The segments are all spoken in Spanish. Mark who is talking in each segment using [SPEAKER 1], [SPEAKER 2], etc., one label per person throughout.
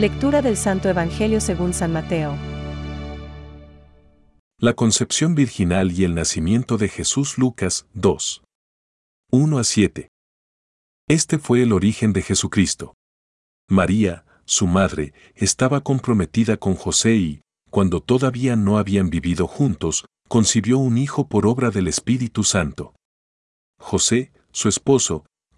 [SPEAKER 1] Lectura del Santo Evangelio según San Mateo.
[SPEAKER 2] La concepción virginal y el nacimiento de Jesús Lucas 2. 1 a 7. Este fue el origen de Jesucristo. María, su madre, estaba comprometida con José y, cuando todavía no habían vivido juntos, concibió un hijo por obra del Espíritu Santo. José, su esposo,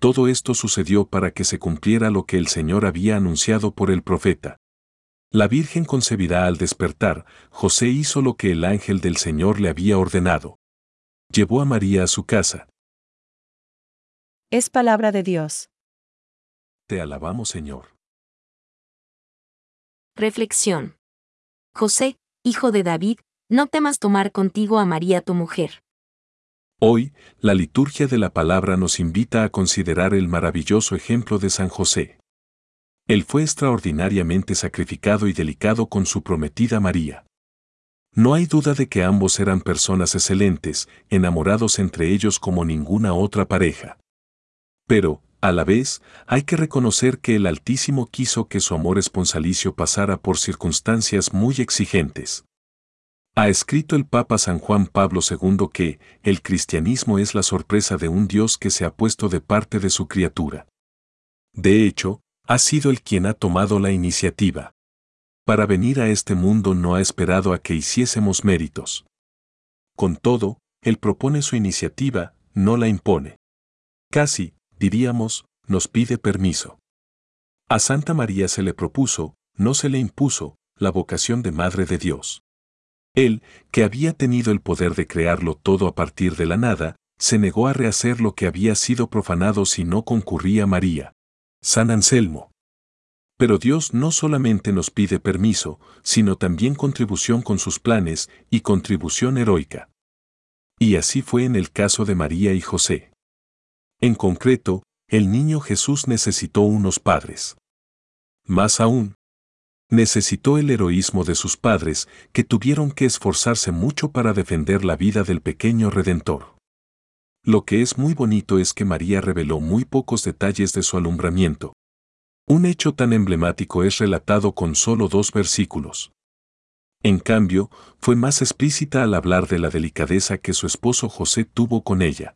[SPEAKER 2] Todo esto sucedió para que se cumpliera lo que el Señor había anunciado por el profeta. La Virgen concebirá al despertar, José hizo lo que el ángel del Señor le había ordenado. Llevó a María a su casa.
[SPEAKER 1] Es palabra de Dios.
[SPEAKER 2] Te alabamos Señor.
[SPEAKER 3] Reflexión. José, hijo de David, no temas tomar contigo a María tu mujer.
[SPEAKER 2] Hoy, la liturgia de la palabra nos invita a considerar el maravilloso ejemplo de San José. Él fue extraordinariamente sacrificado y delicado con su prometida María. No hay duda de que ambos eran personas excelentes, enamorados entre ellos como ninguna otra pareja. Pero, a la vez, hay que reconocer que el Altísimo quiso que su amor esponsalicio pasara por circunstancias muy exigentes. Ha escrito el Papa San Juan Pablo II que el cristianismo es la sorpresa de un Dios que se ha puesto de parte de su criatura. De hecho, ha sido el quien ha tomado la iniciativa. Para venir a este mundo no ha esperado a que hiciésemos méritos. Con todo, Él propone su iniciativa, no la impone. Casi, diríamos, nos pide permiso. A Santa María se le propuso, no se le impuso, la vocación de Madre de Dios. Él, que había tenido el poder de crearlo todo a partir de la nada, se negó a rehacer lo que había sido profanado si no concurría María. San Anselmo. Pero Dios no solamente nos pide permiso, sino también contribución con sus planes y contribución heroica. Y así fue en el caso de María y José. En concreto, el niño Jesús necesitó unos padres. Más aún, necesitó el heroísmo de sus padres, que tuvieron que esforzarse mucho para defender la vida del pequeño Redentor. Lo que es muy bonito es que María reveló muy pocos detalles de su alumbramiento. Un hecho tan emblemático es relatado con solo dos versículos. En cambio, fue más explícita al hablar de la delicadeza que su esposo José tuvo con ella.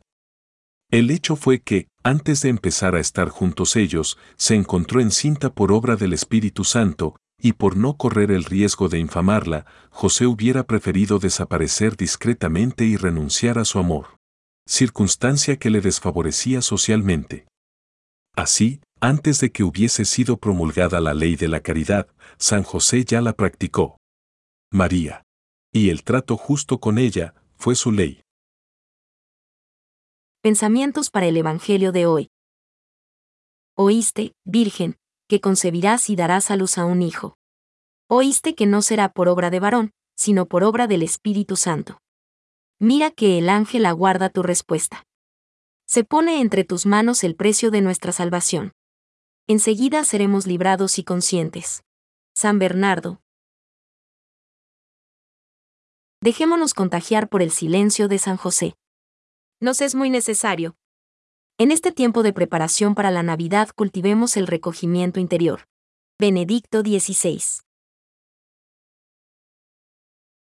[SPEAKER 2] El hecho fue que, antes de empezar a estar juntos ellos, se encontró encinta por obra del Espíritu Santo, y por no correr el riesgo de infamarla, José hubiera preferido desaparecer discretamente y renunciar a su amor. Circunstancia que le desfavorecía socialmente. Así, antes de que hubiese sido promulgada la ley de la caridad, San José ya la practicó. María. Y el trato justo con ella fue su ley.
[SPEAKER 3] Pensamientos para el Evangelio de hoy. Oíste, Virgen, que concebirás y darás a luz a un hijo. Oíste que no será por obra de varón, sino por obra del Espíritu Santo. Mira que el ángel aguarda tu respuesta. Se pone entre tus manos el precio de nuestra salvación. Enseguida seremos librados y conscientes. San Bernardo. Dejémonos contagiar por el silencio de San José. Nos es muy necesario, en este tiempo de preparación para la Navidad cultivemos el recogimiento interior. Benedicto XVI.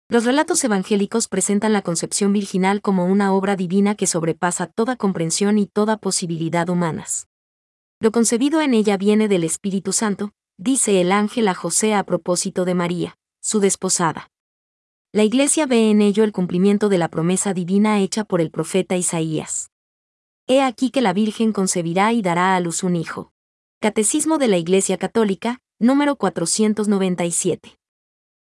[SPEAKER 3] Los relatos evangélicos presentan la concepción virginal como una obra divina que sobrepasa toda comprensión y toda posibilidad humanas. Lo concebido en ella viene del Espíritu Santo, dice el ángel a José a propósito de María, su desposada. La Iglesia ve en ello el cumplimiento de la promesa divina hecha por el profeta Isaías. He aquí que la Virgen concebirá y dará a luz un hijo. Catecismo de la Iglesia Católica, número 497.